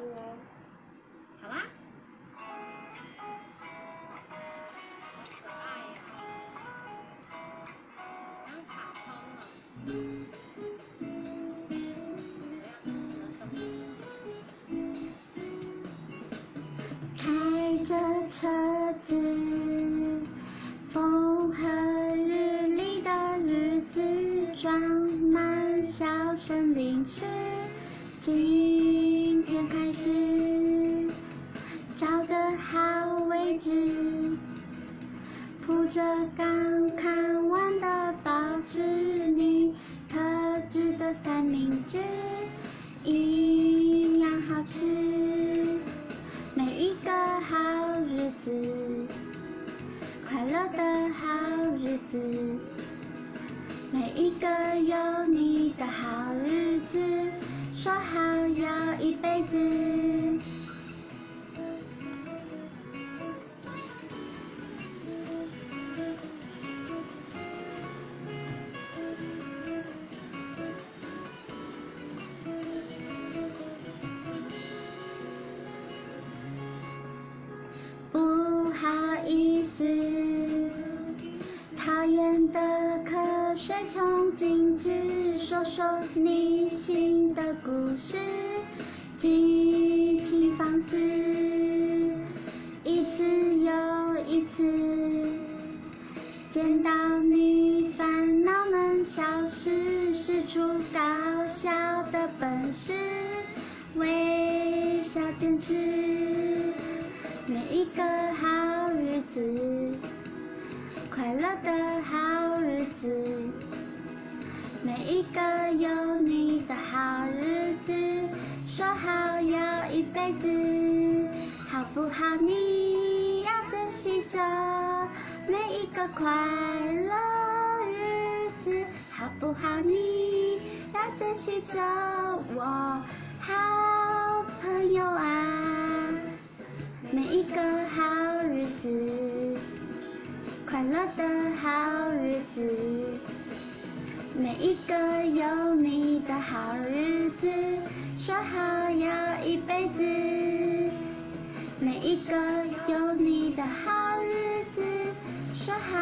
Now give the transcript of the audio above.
哦，好吗？好可爱呀，像卡通哦。开着车子，风和日丽的日子，装满小森林时，今着刚看完的报纸，你特制的三明治，营养好吃。每一个好日子，快乐的好日子，每一个有你的好日子，说好要一辈子。好意思，讨厌的瞌睡虫，禁止说说你新的故事，尽情放肆，一次又一次，见到你烦恼能消失，使出高效的本事，微笑坚持。每一个好日子，快乐的好日子，每一个有你的好日子，说好要一辈子，好不好？你要珍惜着每一个快乐日子，好不好？你要珍惜着我好朋友啊。每一个好日子，快乐的好日子，每一个有你的好日子，说好要一辈子。每一个有你的好日子，说好。